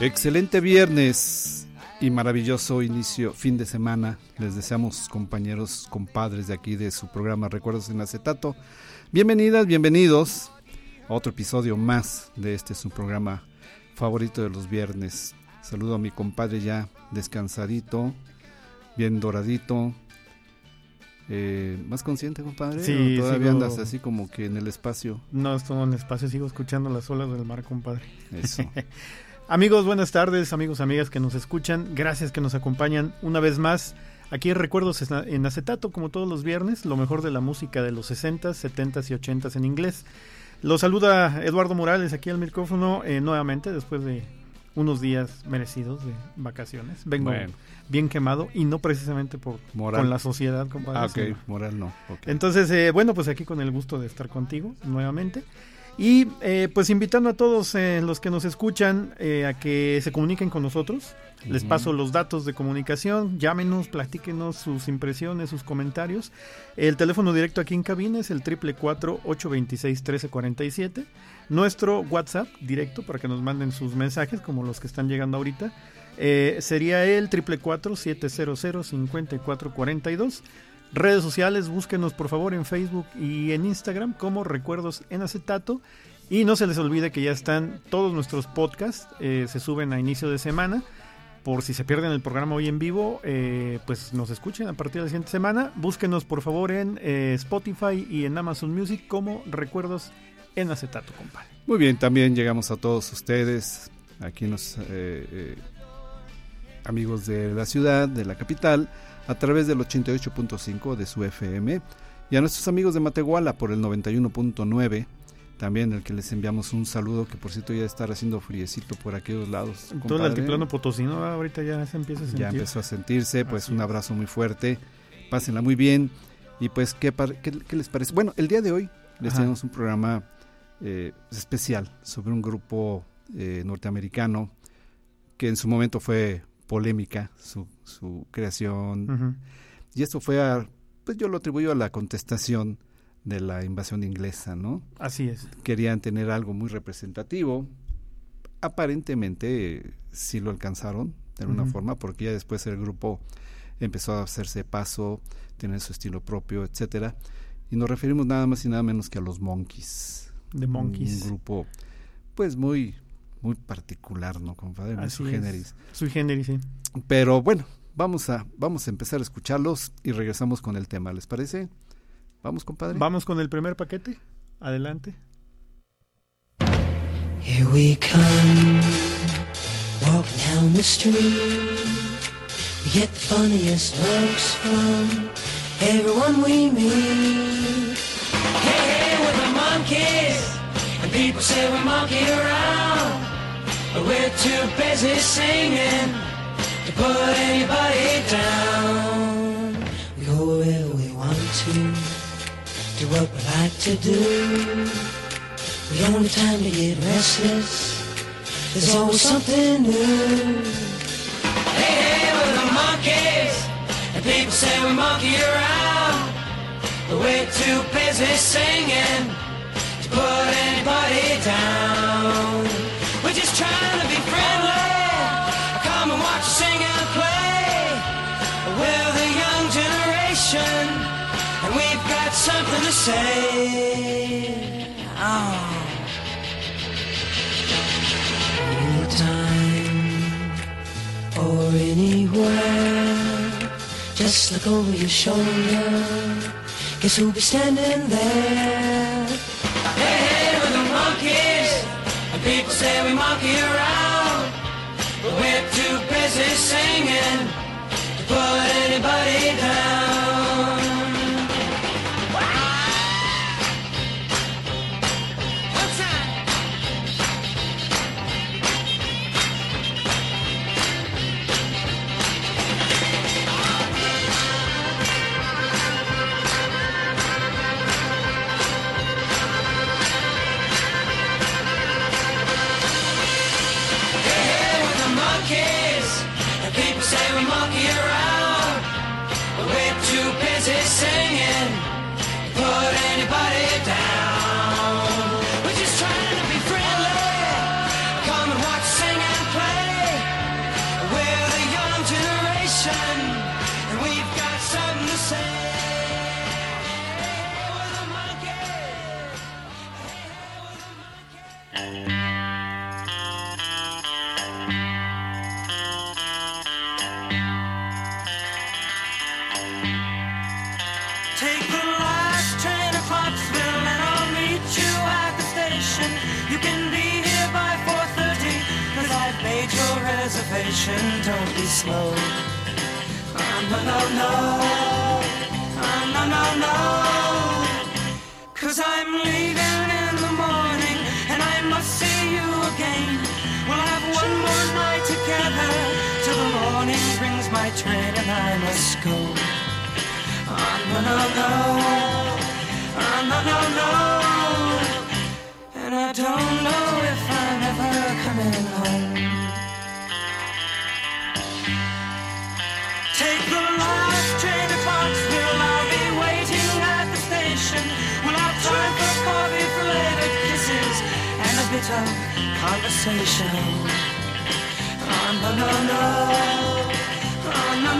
Excelente viernes y maravilloso inicio, fin de semana. Les deseamos, compañeros, compadres de aquí de su programa Recuerdos en Acetato. Bienvenidas, bienvenidos a otro episodio más de este su programa favorito de los viernes. Saludo a mi compadre ya descansadito, bien doradito. Eh, ¿Más consciente, compadre? Sí, ¿O todavía sigo- andas así como que en el espacio. No estoy en espacio, sigo escuchando las olas del mar, compadre. Eso. Amigos, buenas tardes, amigos, amigas que nos escuchan. Gracias que nos acompañan una vez más. Aquí en Recuerdos en acetato, como todos los viernes, lo mejor de la música de los 60, 70 y 80 en inglés. Lo saluda Eduardo Morales aquí al micrófono eh, nuevamente después de unos días merecidos de vacaciones. Vengo Bueno. bien quemado y no precisamente por Moral. con la sociedad, compadre. Ah, ok, moral no. entonces, eh, bueno, pues aquí con el gusto de estar contigo nuevamente. Y eh, pues invitando a todos eh, los que nos escuchan eh, a que se comuniquen con nosotros. Les paso los datos de comunicación. Llámenos, platíquenos sus impresiones, sus comentarios. El teléfono directo aquí en cabina es el 444-826-1347. Nuestro WhatsApp directo para que nos manden sus mensajes, como los que están llegando ahorita, sería el 444-700-5442. Redes sociales, búsquenos por favor en Facebook y en Instagram como Recuerdos en Acetato. Y no se les olvide que ya están todos nuestros podcasts, eh, se suben a inicio de semana. Por si se pierden el programa hoy en vivo, eh, pues nos escuchen a partir de la siguiente semana. Búsquenos por favor en eh, Spotify y en Amazon Music como Recuerdos en Acetato, compadre. Muy bien, también llegamos a todos ustedes, aquí los eh, eh, amigos de la ciudad, de la capital, a través del 88.5 de su FM y a nuestros amigos de Matehuala por el 91.9, también el que les enviamos un saludo que por cierto ya está haciendo friecito por aquellos lados. En todo el compadre. altiplano potosino ah, ahorita ya se empieza a sentir. Ya empezó a sentirse, pues Así un abrazo muy fuerte, pásenla muy bien y pues ¿qué, par- qué, qué les parece? Bueno, el día de hoy les Ajá. tenemos un programa eh, especial sobre un grupo eh, norteamericano que en su momento fue polémica su, su creación y esto fue a, pues yo lo atribuyo a la contestación de la invasión inglesa, ¿no? Así es. Querían tener algo muy representativo, aparentemente sí lo alcanzaron de alguna forma porque ya después el grupo empezó a hacerse paso, tener su estilo propio, etcétera. Y nos referimos nada más y nada menos que a los Monkeys. The Monkeys. Un grupo, pues muy, muy particular, ¿no, compadre? Muy Así su es. generis. Sui generis, sí. Pero bueno, vamos a, vamos a empezar a escucharlos y regresamos con el tema, ¿les parece? Vamos, compadre. Vamos con el primer paquete. Adelante. Here we come, walking down the street. We get the funniest looks from everyone we meet. Hey, hey, we're the monkeys, and people say we monkey around. We're too busy singing to put anybody down. We go where we want to, do what we like to do. The only time to get restless, there's always something new. Hey, hey, we're the monkeys, and people say we monkey around. But we're too busy singing to put anybody down. and we've got something to say. Oh. Or anywhere, just look over your shoulder. Guess who'll be standing there? Hey, hey, we're the monkeys, and people say we monkey around, but we're too busy singing to put anybody down.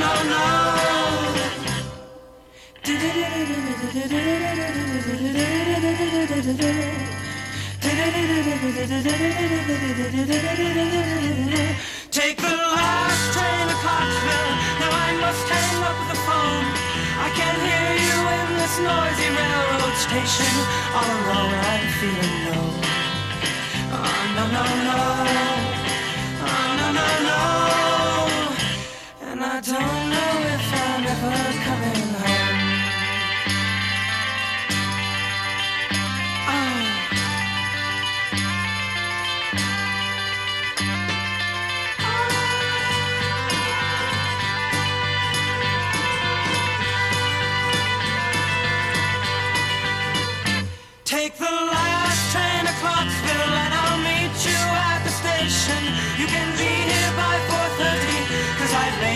no, no. Take the last train to Clarksville. Now I must hang up the phone. I can't hear you in this noisy railroad station. Oh, All alone, I'm feeling low. Oh, no, no, no. I don't know if I'm ever coming home.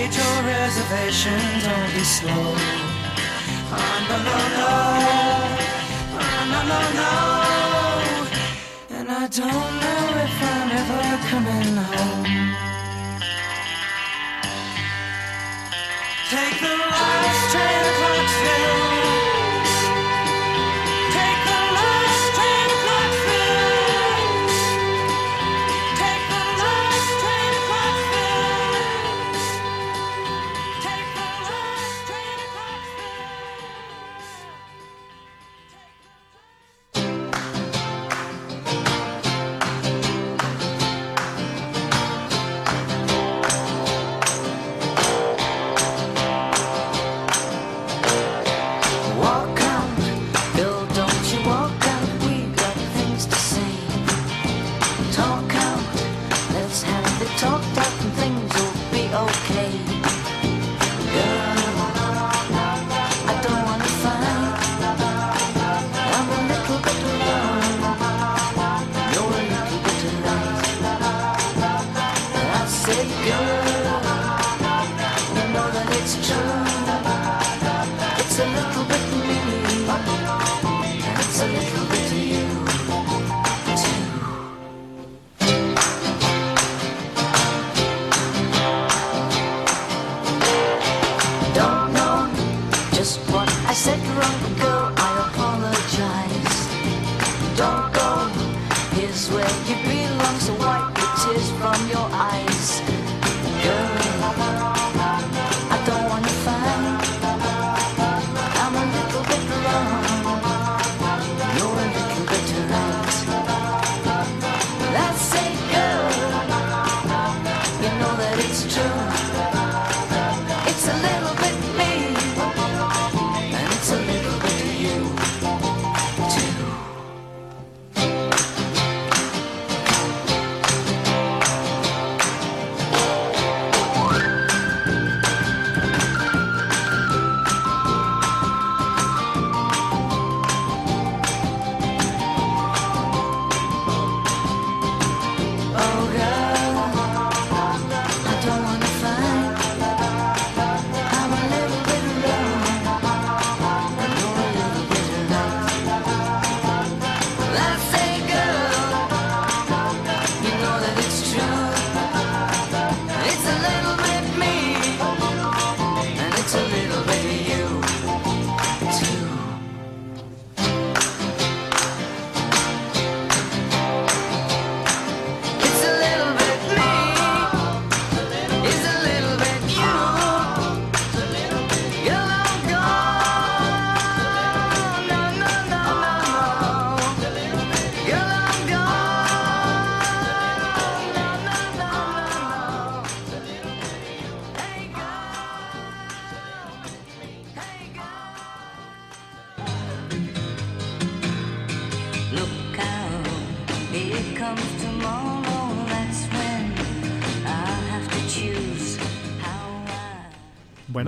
made your reservation, don't be slow. Oh, no, no, no. Oh, no, no, no. And I don't know if I'm ever coming home.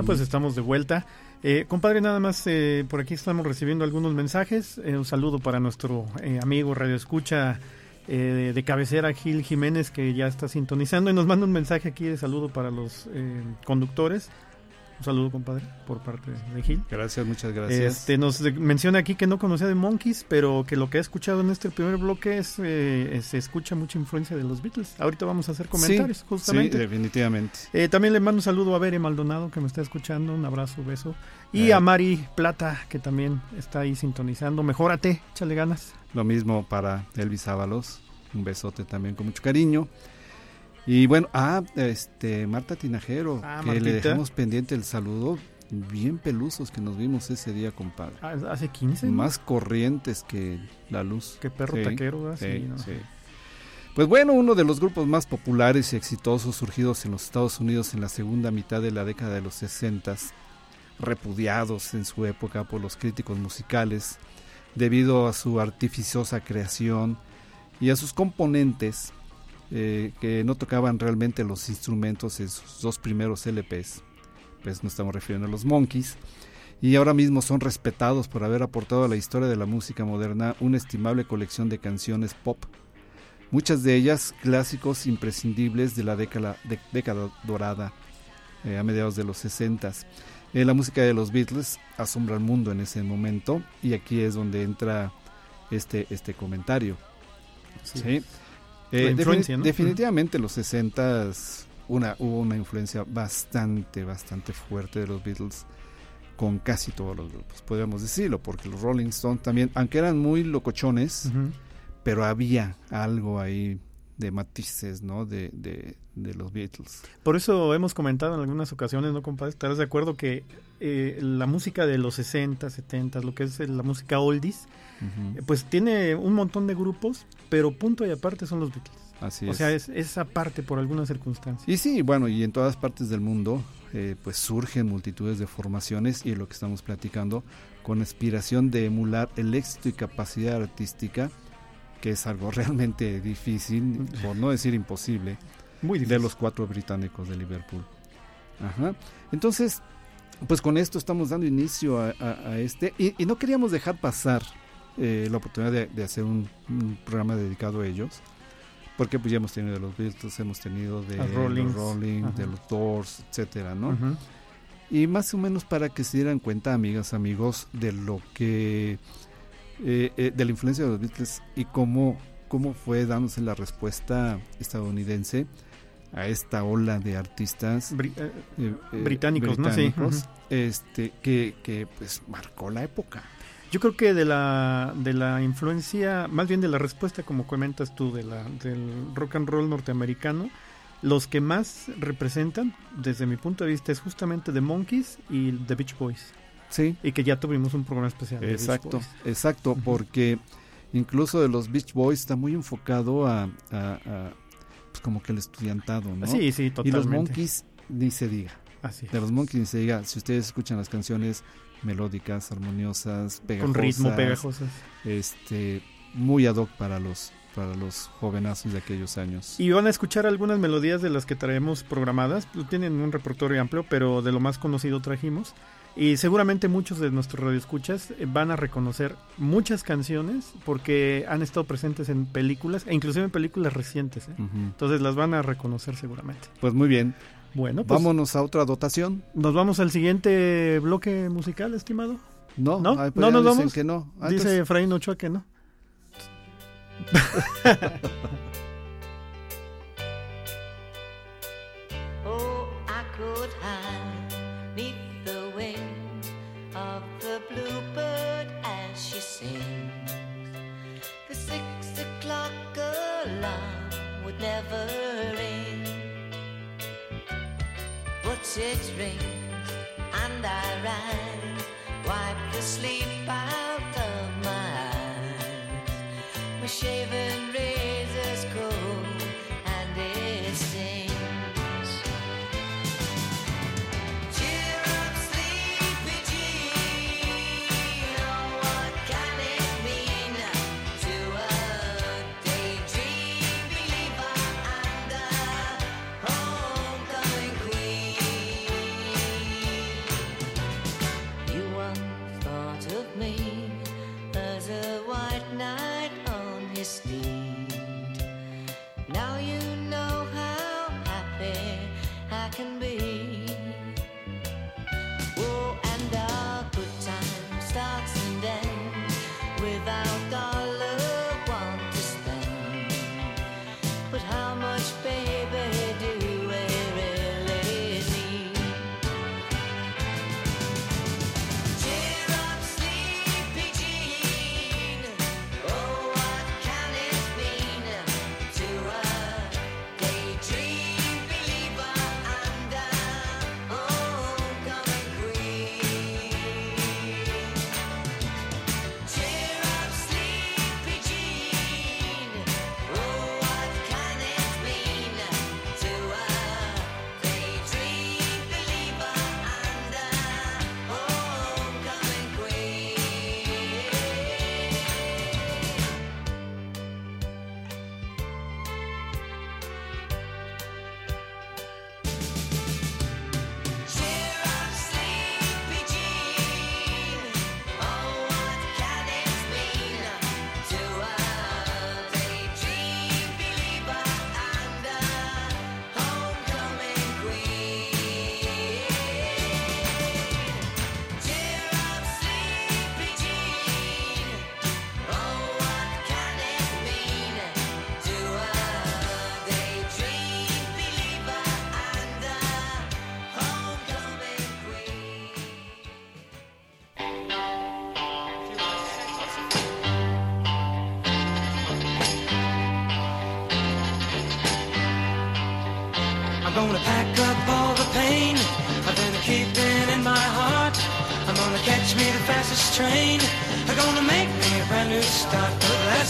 Pues estamos de vuelta. Eh, compadre, nada más eh, por aquí estamos recibiendo algunos mensajes. Eh, un saludo para nuestro eh, amigo Radio Escucha eh, de cabecera, Gil Jiménez, que ya está sintonizando y nos manda un mensaje aquí de saludo para los conductores. Un saludo, compadre, por parte de Gil. Gracias, muchas gracias. Este, nos menciona aquí que no conocía de Monkeys, pero que lo que ha escuchado en este primer bloque es eh, se escucha mucha influencia de los Beatles. Ahorita vamos a hacer comentarios, Sí, justamente. Sí, definitivamente. Eh, también le mando un saludo a Bere Maldonado que me está escuchando, un abrazo, beso. Y Eh. a Mari Plata que también está ahí sintonizando. Mejórate, échale ganas. Lo mismo para Elvis Ábalos. Un besote también con mucho cariño. Y bueno, ah, este, Marta Tinajero, Ah, que le dejamos pendiente el saludo. Bien pelusos que nos vimos ese día, compadre. Ah, Hace 15. ¿no? Más corrientes que la luz. que perro Sí, taquero. Sí, Sí, ¿no? sí. Pues bueno, uno de los grupos más populares y exitosos surgidos en los Estados Unidos en la segunda mitad de la década de los 60, repudiados en su época por los críticos musicales, debido a su artificiosa creación y a sus componentes eh, que no tocaban realmente los instrumentos en sus dos primeros LPs, pues no estamos refiriendo a los Monkeys, y ahora mismo son respetados por haber aportado a la historia de la música moderna una estimable colección de canciones pop, muchas de ellas clásicos imprescindibles de la década, de- década dorada eh, a mediados de los 60. Eh, la música de los Beatles asombra al mundo en ese momento y aquí es donde entra este, este comentario. Sí. ¿sí? Eh, influencia, defini- ¿no? Definitivamente los 60 una, hubo una influencia bastante, bastante fuerte de los Beatles con casi todos los grupos, podríamos decirlo, porque los Rolling Stones también, aunque eran muy locochones, pero había algo ahí de matices, ¿no? De, de, de los Beatles. Por eso hemos comentado en algunas ocasiones, ¿no, compadre? ¿Estarás de acuerdo que eh, la música de los 60, 70, lo que es la música oldies, eh, pues tiene un montón de grupos, pero punto y aparte son los Beatles. Así o es. sea, es esa parte por alguna circunstancia. Y sí, bueno, y en todas partes del mundo, eh, pues surgen multitudes de formaciones y lo que estamos platicando, con aspiración de emular el éxito y capacidad artística, que es algo realmente difícil, por no decir imposible, Muy difícil. de los cuatro británicos de Liverpool. Ajá. Entonces, pues con esto estamos dando inicio a, a- a este, y, y no queríamos dejar pasar eh, la oportunidad de, de hacer un, un programa dedicado a ellos. Porque pues ya hemos tenido de los Beatles, hemos tenido de Rolling, de los Doors, etcétera, ¿no? Y más o menos para que se dieran cuenta, amigas, amigos, de lo que eh, eh, de la influencia de los Beatles y cómo, cómo fue dándose la respuesta estadounidense a esta ola de artistas eh, eh, eh, Británicos, ¿no? Sí, este, que, que pues marcó la época. Yo creo que de la, de la influencia, más bien de la respuesta, como comentas tú, de la, del rock and roll norteamericano, los que más representan, desde mi punto de vista, es justamente The Monkeys y The Beach Boys. Sí, Y que ya tuvimos un programa especial. exacto, exacto, porque incluso de los Beach Boys está muy enfocado a, a- a, pues como que el estudiantado, ¿no? Sí, sí, y totalmente. los Monkeys ni se diga. Así es. De los Monkeys ni se diga. Si ustedes escuchan las canciones melódicas, armoniosas, pegajosas, Con ritmo pegajosas. este, muy ad hoc para los para los jovenazos de aquellos años. Y van a escuchar algunas melodías de las que traemos programadas. Pues, Tienen un repertorio amplio, pero de lo más conocido trajimos. Y seguramente muchos de nuestros radioescuchas eh, van a reconocer muchas canciones porque han estado presentes en películas, e inclusive en películas recientes. ¿eh? Entonces las van a reconocer seguramente. Pues muy bien. Bueno, pues, vámonos a otra dotación. Nos vamos al siguiente bloque musical, estimado. No, no, pues no nos vamos. No. Dice Efraín Ochoa que no. It rings and I rise, wipe the sleep out of my eyes. My shaven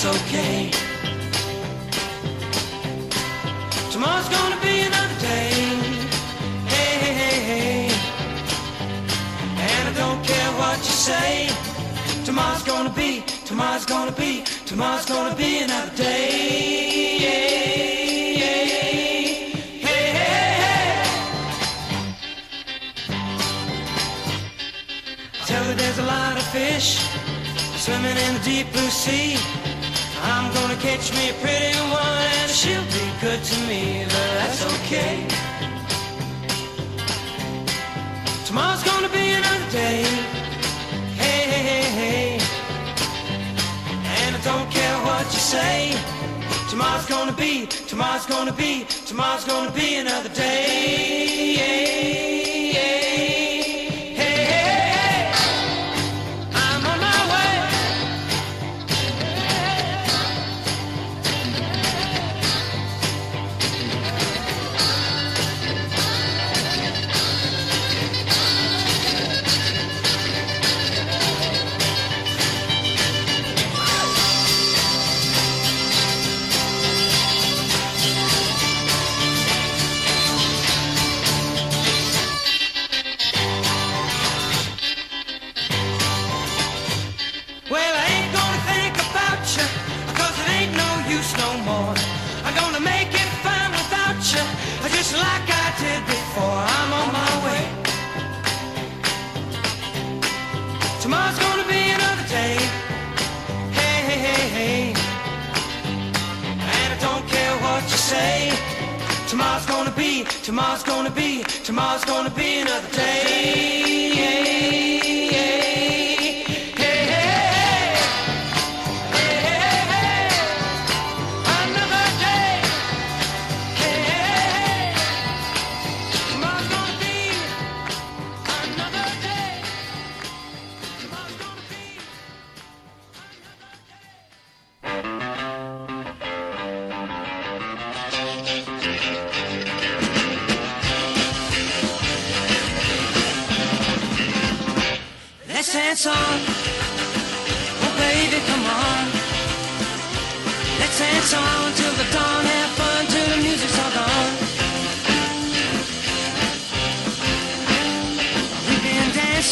that's okay. Tomorrow's gonna be another day. Hey, hey, hey, hey. And I don't care what you say. Tomorrow's gonna be, tomorrow's gonna be, tomorrow's gonna be another day. Yeah. there's a lot of fish swimming in the deep blue sea gonna catch me a pretty one and she'll be good to me, but that's okay. Tomorrow's gonna be another day. Hey, hey, hey, hey. And I don't care what you say. Tomorrow's gonna be, tomorrow's gonna be, tomorrow's gonna be another day.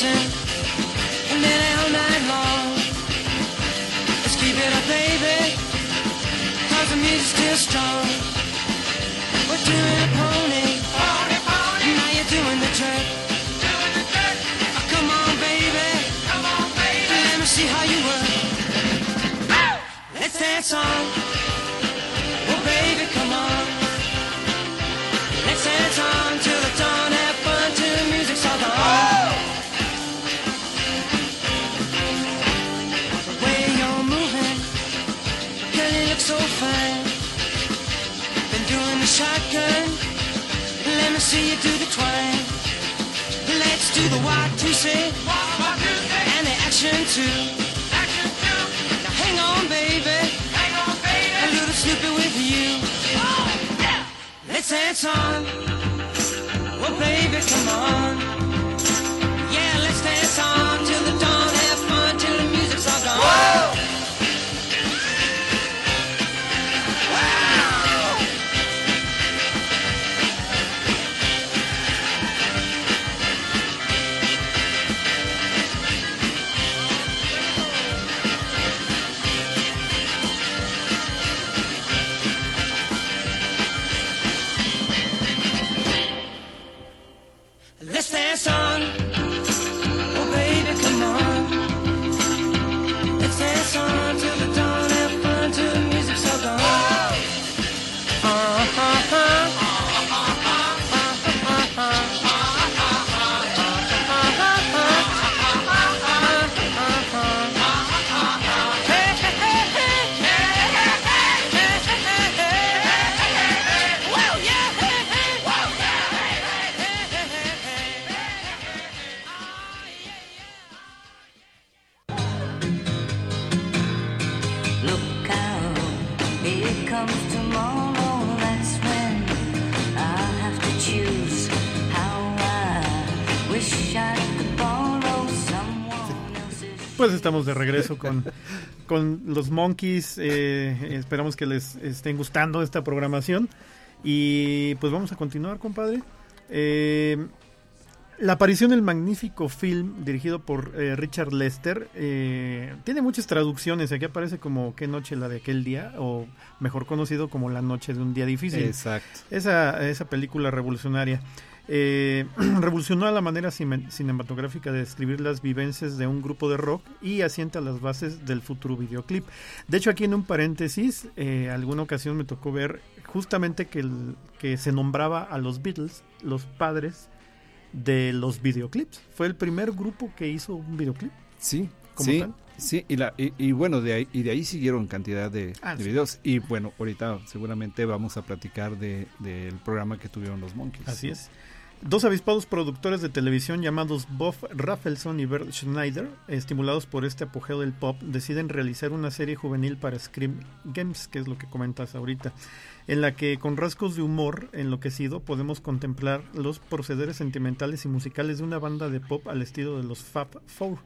Dancing nearly all night long. Let's keep it up, baby, cause the music's still strong. We're doing a pony, now you're doing the jerk. Oh, come on, baby, let me see how you work. Let's dance on. See you do the twine. Let's do the walk to say, and the action too. Now hang on, baby. A little Snoopy with you. Oh, let's dance on. Oh, baby, come on. Yeah, let's dance on till the dawn. Have fun till the music's all gone. Let's estamos de regreso con, con los Monkeys. eh, esperamos que les estén gustando esta programación. Y pues vamos a continuar, compadre. Eh, la aparición del magnífico film dirigido por eh, Richard Lester eh, tiene muchas traducciones. Aquí aparece como Qué noche la de aquel día, o mejor conocido como La noche de un día difícil. Exacto. Esa, esa película revolucionaria eh, revolucionó la manera cine- cinematográfica de describir las vivencias de un grupo de rock y asienta las bases del futuro videoclip. De hecho, aquí en un paréntesis, eh, alguna ocasión me tocó ver justamente que, el- que se nombraba a los Beatles los padres de los videoclips. Fue el primer grupo que hizo un videoclip. Sí, como sí, tal. sí, y, la, y, y bueno, de ahí, y de ahí siguieron cantidad de, Ah, de sí. videos. Y bueno, ahorita seguramente vamos a platicar de, del programa que tuvieron los Monkeys. Así es. Dos avispados productores de televisión llamados Bob Rafelson y Bert Schneider, estimulados por este apogeo del pop, deciden realizar una serie juvenil para Scream Games, que es lo que comentas ahorita, en la que con rasgos de humor enloquecido podemos contemplar los procederes sentimentales y musicales de una banda de pop al estilo de los Fab Four,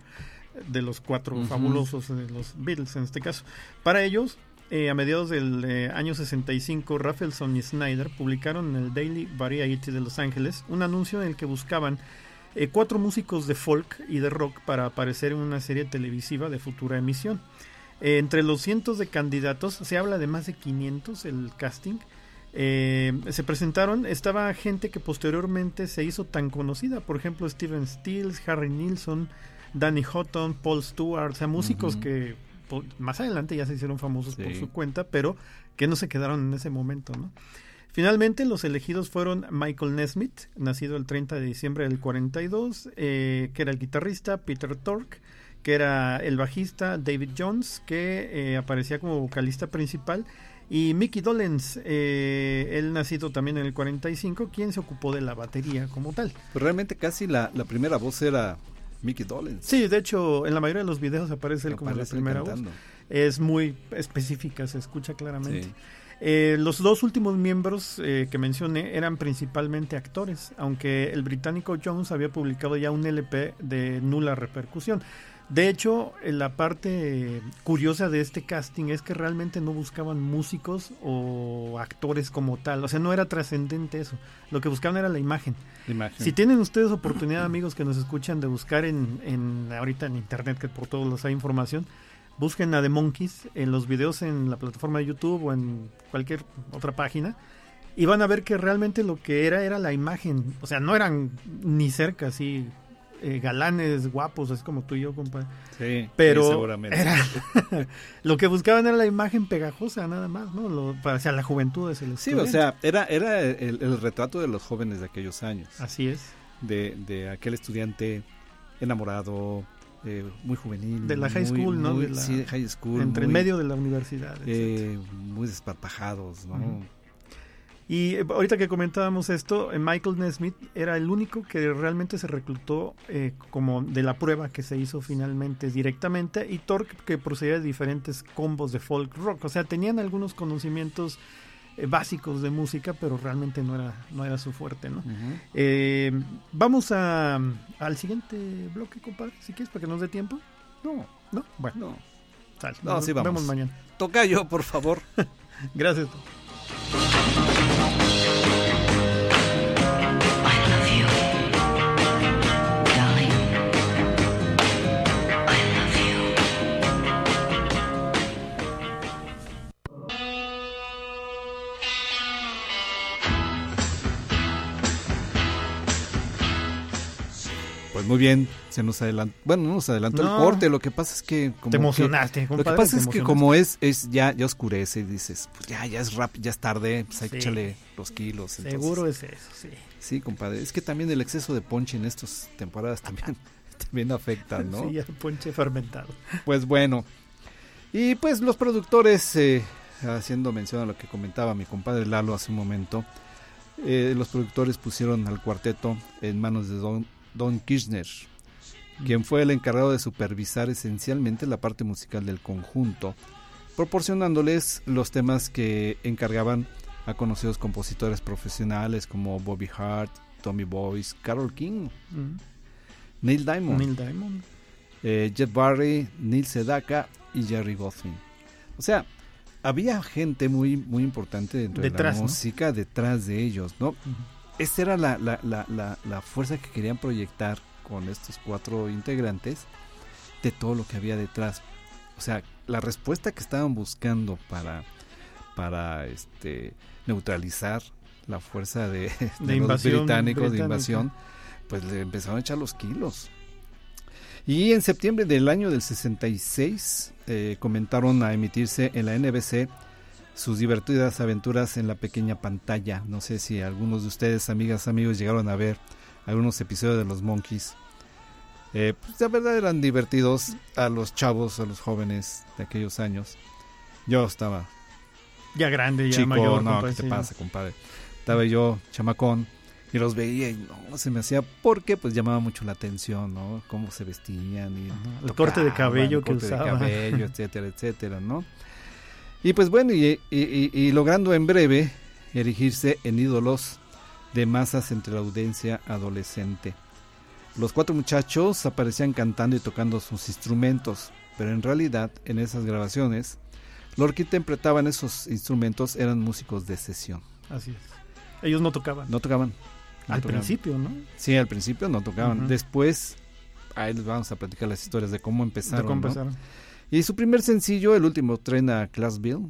de los cuatro fabulosos de los Beatles en este caso. Para ellos, eh, a mediados del eh, año 65, Rafelson y Snyder publicaron en el Daily Variety de Los Ángeles un anuncio en el que buscaban eh, cuatro músicos de folk y de rock para aparecer en una serie televisiva de futura emisión. Eh, entre los cientos de candidatos, se habla de más de 500 el casting. Eh, se presentaron, estaba gente que posteriormente se hizo tan conocida, por ejemplo Steven Stills, Harry Nilsson, Danny Houghton, Paul Stewart, o sea, músicos que más adelante ya se hicieron famosos por su cuenta, pero que no se quedaron en ese momento, ¿no? Finalmente, los elegidos fueron Michael Nesmith, nacido el 30 de diciembre del 42, eh, que era el guitarrista, Peter Tork, que era el bajista, David Jones, que eh, aparecía como vocalista principal, y Mickey Dolenz, eh, él nacido también en el 45, quien se ocupó de la batería como tal. Pues realmente casi la, la primera voz era Mickey Dolenz. Sí, de hecho, en la mayoría de los videos aparece él como la primera voz. Es muy específica, se escucha claramente. Sí. Eh, los dos últimos miembros eh, que mencioné eran principalmente actores, aunque el británico Jones había publicado ya un LP de nula repercusión. De hecho, eh, la parte curiosa de este casting es que realmente no buscaban músicos o actores como tal. O sea, no era trascendente eso. Lo que buscaban era la imagen. La imagen. Si tienen ustedes oportunidad, amigos que nos escuchan, de buscar en, en ahorita en internet, que por todos los hay información, busquen a The Monkeys en los videos en la plataforma de YouTube o en cualquier otra página y van a ver que realmente lo que era era la imagen. O sea, no eran ni cerca así eh, galanes, guapos, así como tú y yo, compadre. Sí, Pero sí, seguramente. era lo que buscaban era la imagen pegajosa, nada más, ¿no? Lo, para hacia la juventud es el Sí, o sea, era, era el, el retrato de los jóvenes de aquellos años. Así es. De, de aquel estudiante enamorado, eh, muy juvenil. De la high muy- school, ¿no? muy- De la- sí, high school. Entre muy, medio de la universidad. eh, muy desparpajados, ¿no? Y eh, ahorita que comentábamos esto, eh, Michael Nesmith era el único que realmente se reclutó eh, como de la prueba que se hizo finalmente directamente y Torque que procedía de diferentes combos de folk rock, o sea, tenían algunos conocimientos eh, básicos de música, pero realmente no era no era su fuerte, ¿no? Eh, vamos a, al siguiente bloque, compadre, si quieres, para que nos dé tiempo. No, No, bueno, no. sale. No, nos sí, vamos. vemos mañana. Toca yo, por favor. Gracias. Muy bien, se nos adelantó. Bueno, no nos adelantó No. el corte. Lo que pasa es que. Como Te que- emocionaste, lo que compadre, pasa es que como es, es ya, ya oscurece y dices, pues ya, ya es rap, ya es tarde, pues hay que echarle los kilos. entonces- Seguro es eso, sí. Sí, compadre. Es que también el exceso de ponche en estas temporadas también, también afecta, ¿no? Sí, ya ponche fermentado. Pues bueno. Y pues los productores, eh, haciendo mención a lo que comentaba mi compadre Lalo hace un momento, eh, los productores pusieron al cuarteto en manos de Don, Don Kirchner, quien fue el encargado de supervisar esencialmente la parte musical del conjunto, proporcionándoles los temas que encargaban a conocidos compositores profesionales como Bobby Hart, Tommy Boyce, Carol King, Mm. Neil Diamond Neil Diamond. eh, Jet Barry, Neil Sedaka y Jerry Goffin. O sea, había gente muy, muy importante dentro Detrás, de la ¿no? música detrás de ellos, ¿no? Esa era la, la, la, la, la fuerza que querían proyectar con estos cuatro integrantes de todo lo que había detrás. O sea, la respuesta que estaban buscando para, para este, neutralizar la fuerza de, de los invasión británicos de invasión, pues le empezaron a echar los kilos. Y en septiembre del año del 66 eh, comentaron a emitirse en la NBC sus divertidas aventuras en la pequeña pantalla. No sé si algunos de ustedes, amigas, amigos, llegaron a ver algunos episodios de los Monkeys. Eh, pues la verdad eran divertidos a los chavos, a los jóvenes de aquellos años. Yo estaba Ya grande, ya chico, mayor. no, compadre, ¿qué te sí. pasa, compadre? Estaba yo, chamacón, y los veía y no, se me hacía, porque pues llamaba mucho la atención, ¿no? Cómo se vestían y Ajá, el tocaban, corte de cabello el que corte de usaba. cabello, etcétera, etcétera, ¿no? Y pues bueno, y, y- logrando en breve erigirse en ídolos de masas entre la audiencia adolescente. Los cuatro muchachos aparecían cantando y tocando sus instrumentos, pero en realidad en esas grabaciones los que interpretaban esos instrumentos eran músicos de sesión. Así es. Ellos no tocaban. No tocaban. no Al tocaban. principio, ¿no? Sí, al principio no tocaban. Después, ahí les vamos a platicar las historias de cómo De empezaron. cómo ¿no? Y su primer sencillo, el último tren a Classville,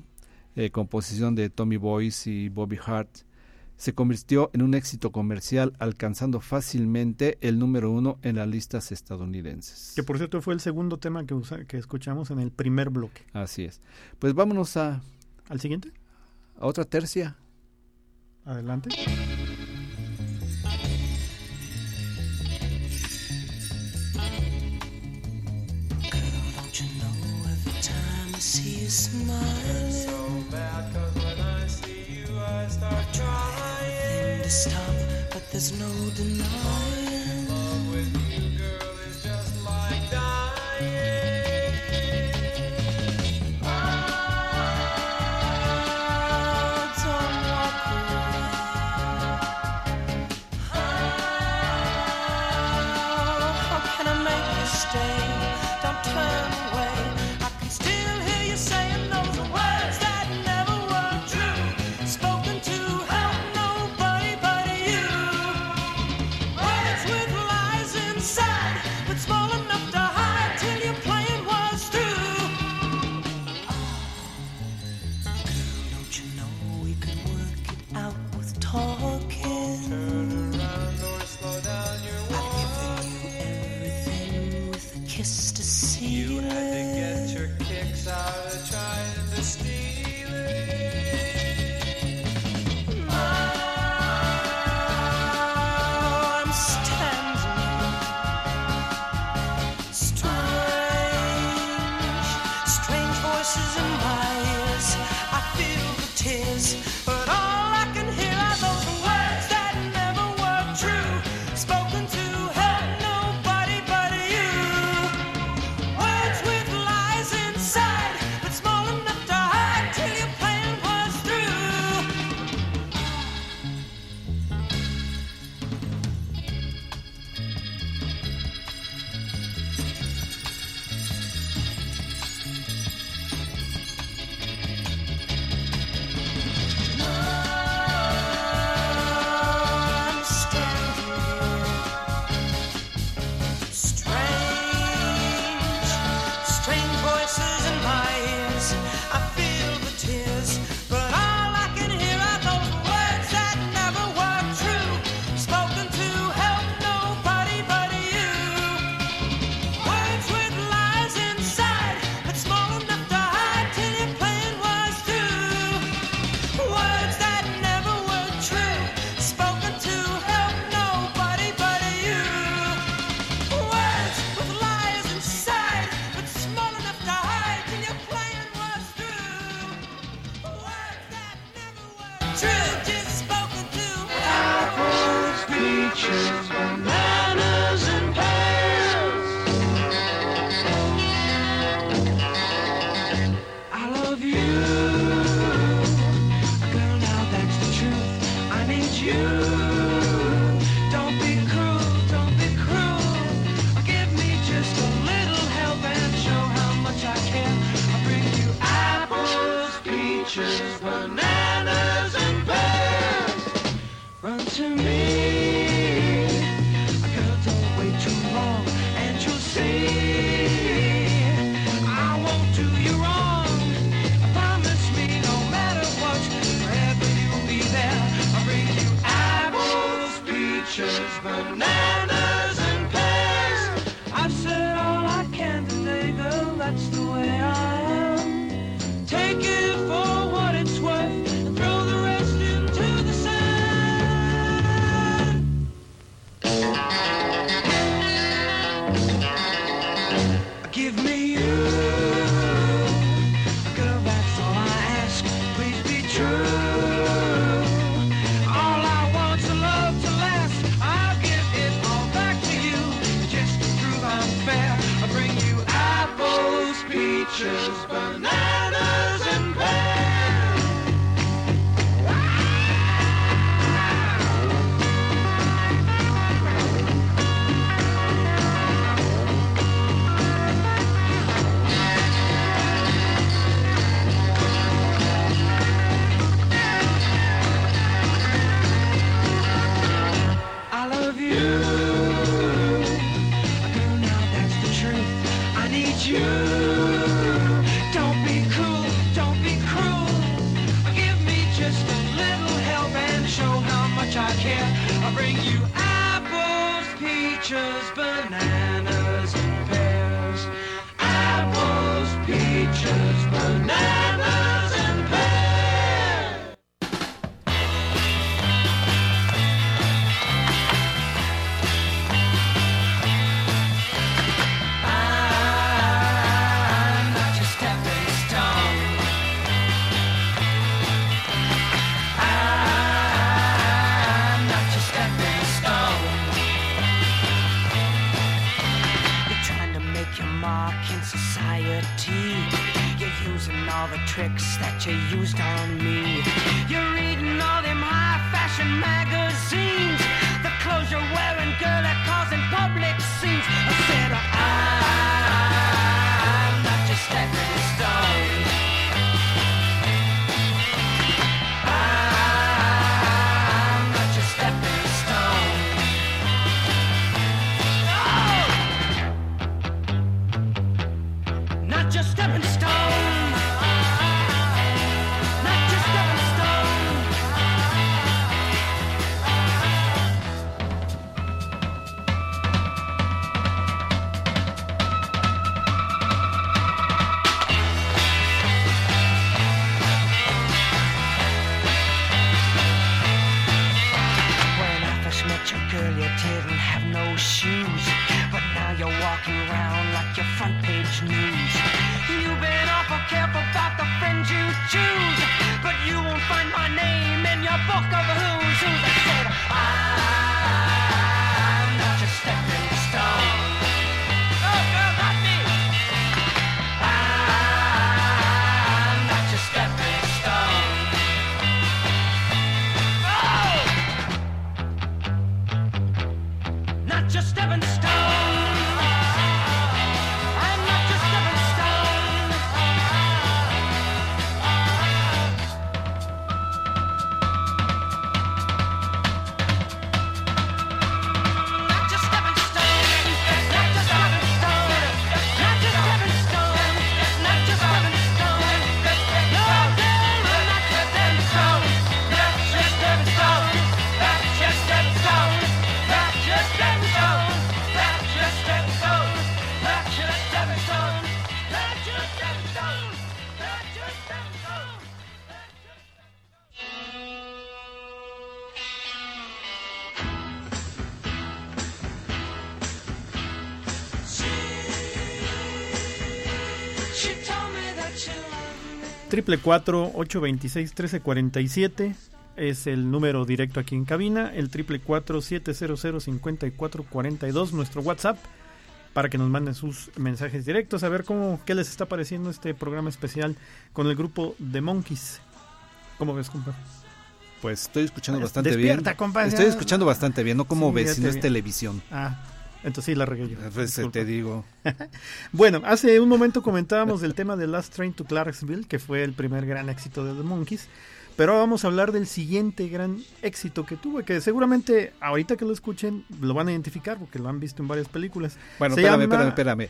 eh, composición de Tommy Boyce y Bobby Hart, se convirtió en un éxito comercial, alcanzando fácilmente el número uno en las listas estadounidenses. Que por cierto fue el segundo tema que, usa- que escuchamos en el primer bloque. Así es. Pues vámonos a, ¿Al siguiente? a otra tercia. Adelante. There's no denying. 444-826-1347 es el número directo aquí en cabina, el 444-700-5442, nuestro WhatsApp, para que nos manden sus mensajes directos, a ver cómo, qué les está pareciendo este programa especial con el grupo de Monkeys. ¿Cómo ves, compa? Pues estoy escuchando eh, bastante Despierta, bien. Compa, estoy escuchando bastante bien, no como ves, sino es televisión. Ah, entonces sí la regué yo. Pues, te digo. Bueno, hace un momento comentábamos del tema de Last Train to Clarksville, que fue el primer gran éxito de The Monkeys. Pero ahora vamos a hablar del siguiente gran éxito que tuvo, que seguramente ahorita que lo escuchen lo van a identificar porque lo han visto en varias películas. Bueno, Se espérame, llama- espérame, espérame.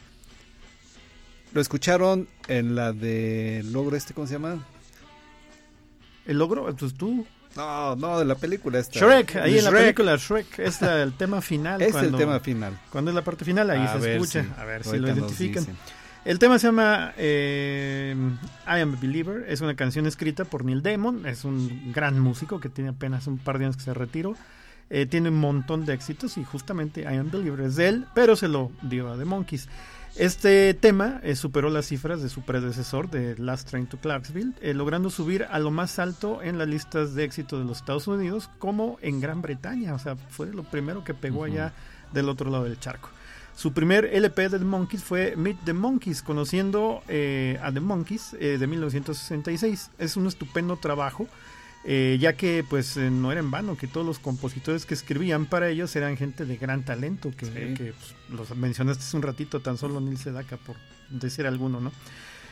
Lo escucharon en la de logro este, ¿cómo se llama? El logro, pues tú. No, no, de la película esta. Shrek, ahí en la Shrek. película Shrek, es la- el tema final. Es cuando, el tema final. Cuando es la parte final, ahí A se escucha. si- a ver si lo identifican. El tema se llama eh, I Am a Believer. Es una canción escrita por Neil Damon. Es un gran músico que tiene apenas un par de años que se retiró. Eh, tiene un montón de éxitos y justamente I Am a Believer es de él, pero se lo dio a The Monkeys. Este tema eh, superó las cifras de su predecesor, de Last Train to Clarksville, eh, logrando subir a lo más alto en las listas de éxito de los Estados Unidos, como en Gran Bretaña. O sea, fue lo primero que pegó allá del otro lado del charco. Su primer LP de The Monkeys fue Meet the Monkeys, conociendo eh, a The Monkeys eh, de 1966. Es un estupendo trabajo, eh, ya que pues eh, no era en vano que todos los compositores que escribían para ellos eran gente de gran talento, que, Sí. que, pues, los mencionaste hace un ratito, tan solo Neil Sedaka, por decir alguno, ¿no?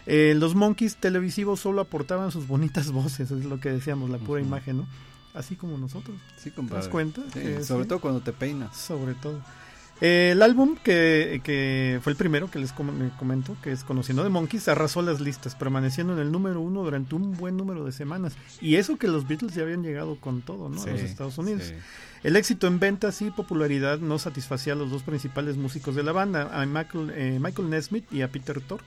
Eh, los Monkeys televisivos solo aportaban sus bonitas voces, es lo que decíamos, la pura imagen, ¿no? Así como nosotros, Sí, ¿te compadre. das cuenta? Sí, Que sobre sí. todo cuando te peinas. Sobre todo. Eh, el álbum que, que fue el primero que les com- me comento, que es Conociendo de Monkeys, arrasó las listas, permaneciendo en el número uno durante un buen número de semanas. Y eso que los Beatles ya habían llegado con todo, ¿no? a los Estados Unidos. sí. El éxito en ventas y popularidad no satisfacía a los dos principales músicos de la banda, a Michael, eh, Michael Nesmith y a Peter Tork,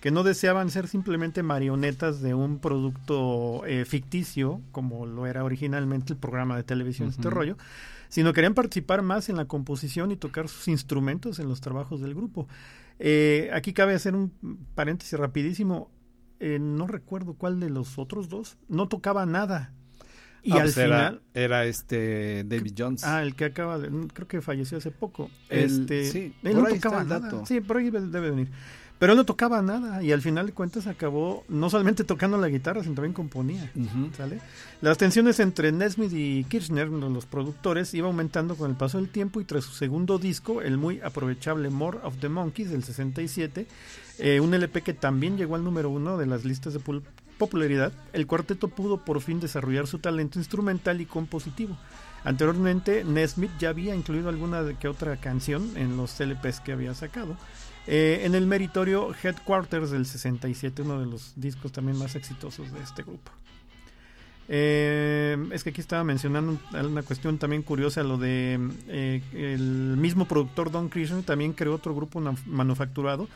que no deseaban ser simplemente marionetas de un producto eh, ficticio, como lo era originalmente el programa de televisión, este Ujú. rollo, sino querían participar más en la composición y tocar sus instrumentos en los trabajos del grupo. Eh, aquí cabe hacer un paréntesis rapidísimo. Eh, no recuerdo cuál de los otros dos no tocaba nada. Y Ah, al pues final, era este David Jones. Ah, el que acaba de. Creo que falleció hace poco. El- este, sí, él por no ahí tocaba nada. Sí, por ahí debe venir. Pero él no tocaba nada y al final de cuentas acabó no solamente tocando la guitarra, sino también componía. ¿Sale? Las tensiones entre Nesmith y Kirchner, los productores, iba aumentando con el paso del tiempo y tras su segundo disco, el muy aprovechable More of the Monkeys del 67, eh, un LP que también llegó al número uno de las listas de popularidad, el cuarteto pudo por fin desarrollar su talento instrumental y compositivo. Anteriormente, Nesmith ya había incluido alguna que otra canción en los LPs que había sacado. Eh, en el meritorio Headquarters del 67, uno de los discos también más exitosos de este grupo. Eh, es que aquí estaba mencionando una cuestión también curiosa, lo de eh, el mismo productor Don Kirshner también creó otro grupo manufacturado,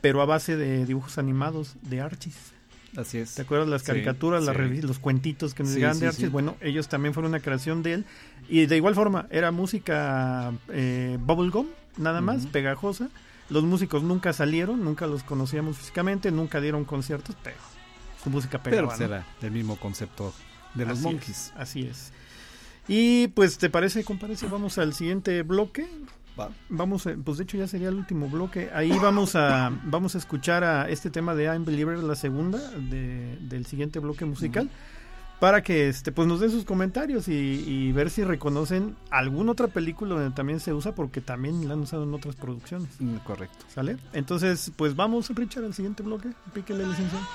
pero a base de dibujos animados de Archie. Así es. ¿Te acuerdas las Sí, caricaturas, las sí. los cuentitos que nos Sí, llegaban de Archie? sí. Bueno, ellos también fueron una creación de él. Y de igual forma, era música eh, bubblegum, nada más, pegajosa. Los músicos nunca salieron, nunca los conocíamos físicamente, nunca dieron conciertos, pero su música Pero pegaba. pues ¿no? era el mismo concepto de los Así Monkeys. es, así es. Y pues, ¿te parece, compadre? si Vamos al siguiente bloque. Va. Vamos, a- pues de hecho ya sería el último bloque. Ahí vamos a vamos a escuchar a este tema de I'm Believer, la segunda de- del siguiente bloque musical, para que este pues nos den sus comentarios y, y ver si reconocen alguna otra película donde también se usa, porque también la han usado en otras producciones. Mm, Correcto. ¿Sale? Entonces, pues vamos, Richard, al siguiente bloque. Píquele, licenciado.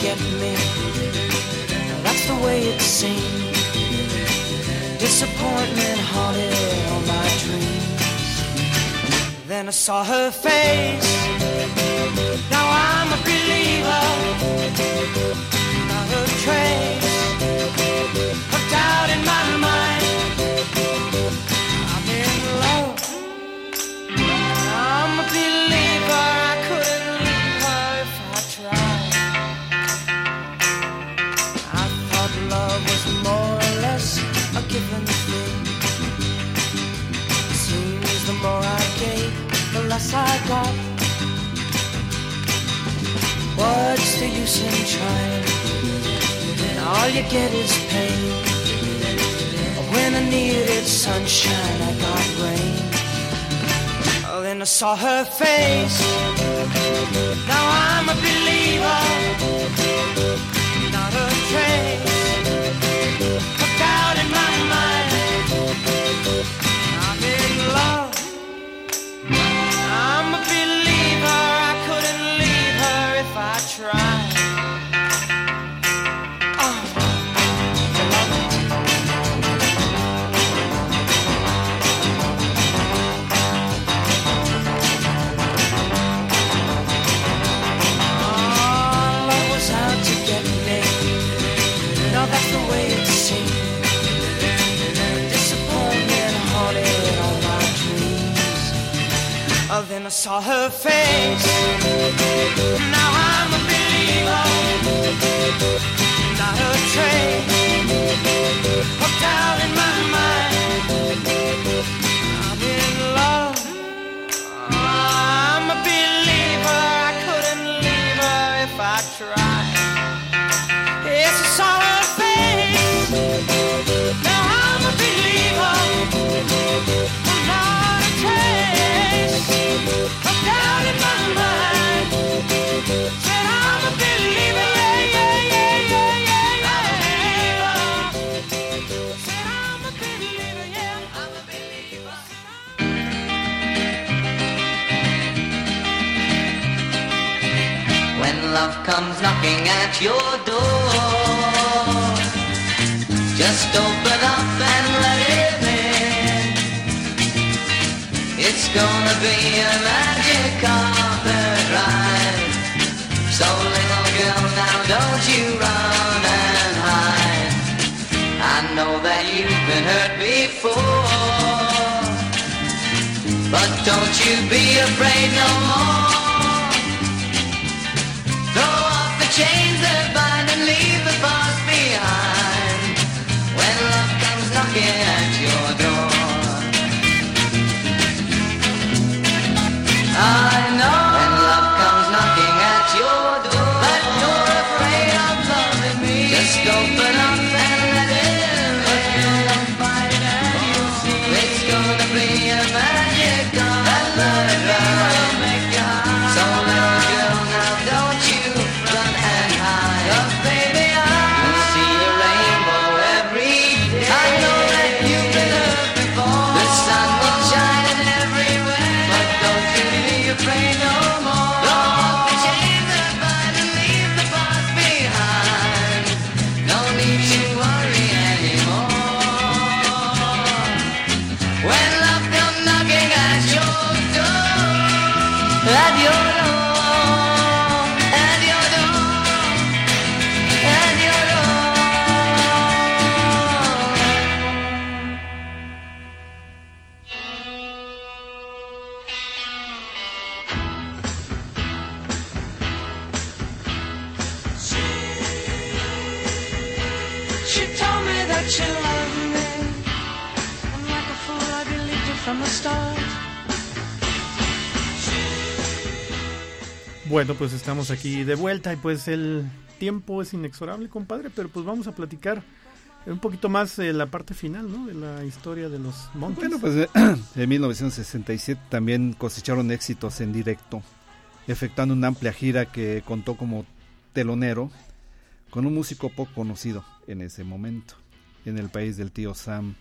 Get me. That's the way it seemed. Disappointment haunted all my dreams. Then I saw her face. Now I'm a believer not a trace of doubt in my mind. I got. What's the use in trying? And all you get is pain. When I needed sunshine, I got rain. Oh, then I saw her face. Now I'm a believer, not a trace Face. Don't you run and hide I know that you've been hurt before But don't you be afraid no more. Throw off the chains that bind and leave the past estamos aquí de vuelta y pues el tiempo es inexorable, compadre, pero pues vamos a platicar un poquito más de la parte final, ¿no? De la historia de los Monkeys. Bueno, pues eh, en 1967 también cosecharon éxitos en directo, efectuando una amplia gira que contó como telonero con un músico poco conocido en ese momento, en el país del tío Sam.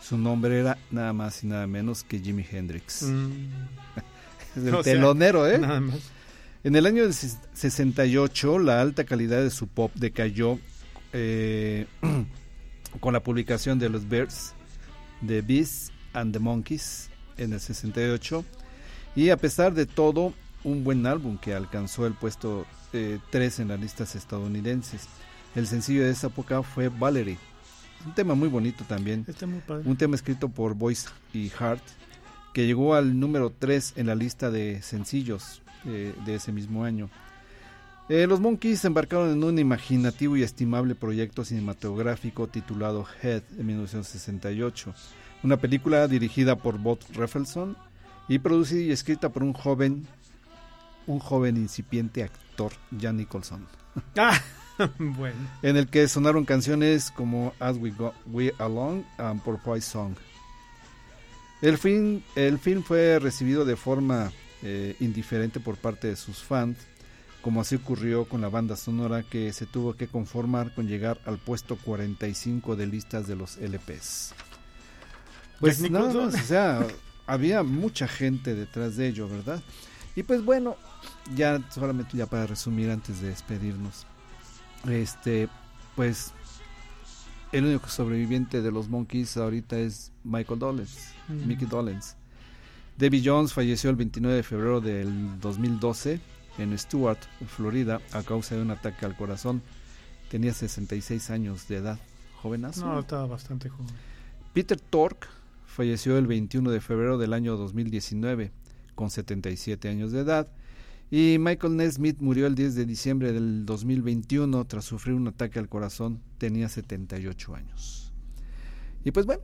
Su nombre era nada más y nada menos que Jimi Hendrix. Mm, Es el o sea, telonero, ¿eh? Nada más. En el año ses- 68, la alta calidad de su pop decayó eh, con la publicación de los Bears, The Bees and the Monkeys en el 68. Y a pesar de todo, un buen álbum que alcanzó el puesto 3 en las listas estadounidenses. El sencillo de esa época fue Valerie. Un tema muy bonito también. Muy padre. Un tema escrito por Boyce y Hart que llegó al número 3 en la lista de sencillos eh, de ese mismo año. Eh, los Monkeys se embarcaron en un imaginativo y estimable proyecto cinematográfico titulado Head en 1968, una película dirigida por Bob Rafelson y producida y escrita por un joven, un joven incipiente actor, Jan Nicholson Ah, bueno. en el que sonaron canciones como As We Go We Along and Porpoise Song. El film, el film fue recibido de forma eh, indiferente por parte de sus fans, como así ocurrió con la banda sonora que se tuvo que conformar con llegar al puesto 45 de listas de los LPs. Pues nada o sea, había mucha gente detrás de ello, ¿verdad? Y pues bueno, ya solamente ya para resumir antes de despedirnos. Este, pues el único sobreviviente de los Monkeys ahorita es Michael Dolenz, Mm. Mickey Dolenz. Debbie Jones falleció el 29 de febrero del 2012 en Stuart, Florida, a causa de un ataque al corazón. Tenía 66 años de edad, jovenazo. No, estaba bastante joven. Peter Tork falleció el 21 de febrero del año 2019 con 77 años de edad y Michael Nesmith murió el 10 de diciembre del 2021 tras sufrir un ataque al corazón, tenía 78 años. Y pues bueno,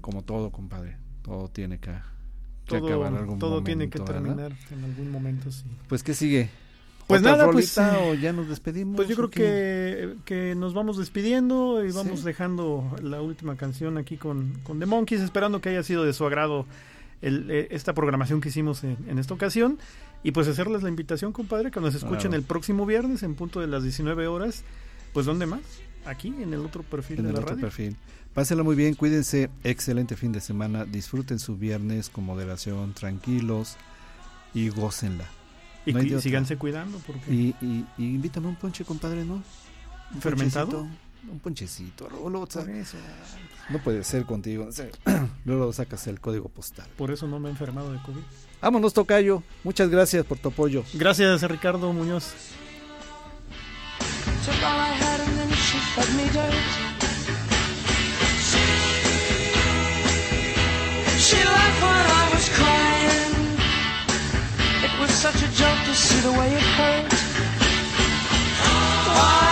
como todo, compadre, todo tiene que, que Todo, acabar en algún todo tiene que terminar en algún momento, sí. Pues ¿qué sigue? Pues ¿Otra nada, pues, eh, o ya nos despedimos. Pues yo creo que, que nos vamos despidiendo y vamos Sí. dejando la última canción aquí con, con The Monkeys, esperando que haya sido de su agrado el, eh, esta programación que hicimos en, en esta ocasión. Y pues hacerles la invitación, compadre, que nos escuchen Claro. el próximo viernes en punto de las 19 horas. Pues ¿dónde más? Aquí, en el otro perfil en de el la otro radio. perfil. Pásenla muy bien, cuídense, excelente fin de semana, disfruten su viernes con moderación, tranquilos y gócenla. Y No cu- síganse cuidando porque Y, y, y invítame un ponche, compadre, ¿no? Un fermentado. ponchecito, Un ponchecito. luego- eso, no puede ser contigo. Luego sacas el código postal. por eso no me he enfermado de COVID. Vámonos, Tocayo. Muchas gracias por tu apoyo. Gracias, Ricardo Muñoz. She me dirt. She laughed when I was crying. It was such a joke to see the way it hurt. Why